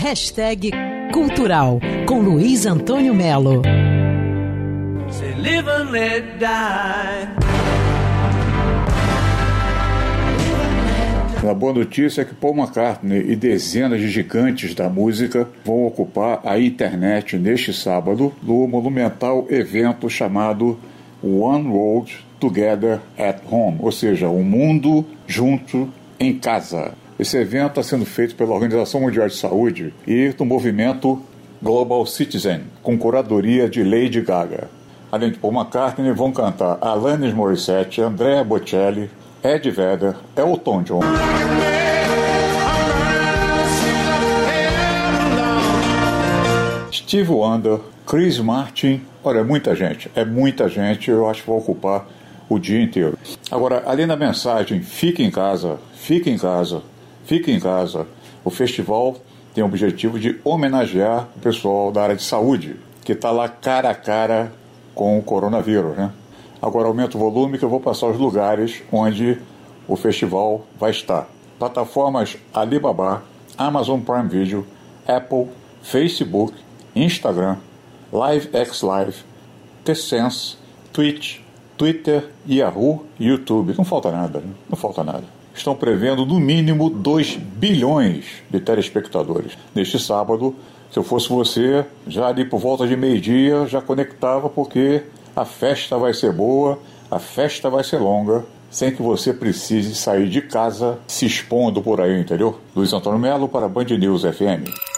Hashtag Cultural com Luiz Antônio Melo. live and let die. A boa notícia é que Paul McCartney e dezenas de gigantes da música vão ocupar a internet neste sábado no monumental evento chamado One World Together at Home, ou seja, o um mundo junto em casa. Esse evento está sendo feito pela Organização Mundial de Saúde e do movimento Global Citizen, com curadoria de Lady Gaga. Além de Paul McCartney, vão cantar Alanis Morissette, Andrea Bocelli, Ed Vedder, Elton John. Steve Wonder, Chris Martin, olha, é muita gente, é muita gente, eu acho que vou ocupar o dia inteiro. Agora, além da mensagem, fique em casa, fique em casa, fique em casa, o festival tem o objetivo de homenagear o pessoal da área de saúde, que está lá cara a cara com o coronavírus, né? Agora aumenta o volume que eu vou passar os lugares onde o festival vai estar. Plataformas Alibaba, Amazon Prime Video, Apple, Facebook, Instagram, LiveX Live, T-Sense, Twitch, Twitter, Yahoo e YouTube. Não falta nada, né? não falta nada. Estão prevendo no mínimo 2 bilhões de telespectadores. Neste sábado, se eu fosse você, já ali por volta de meio-dia, já conectava porque a festa vai ser boa, a festa vai ser longa, sem que você precise sair de casa se expondo por aí, entendeu? Luiz Antônio Melo para Band News FM.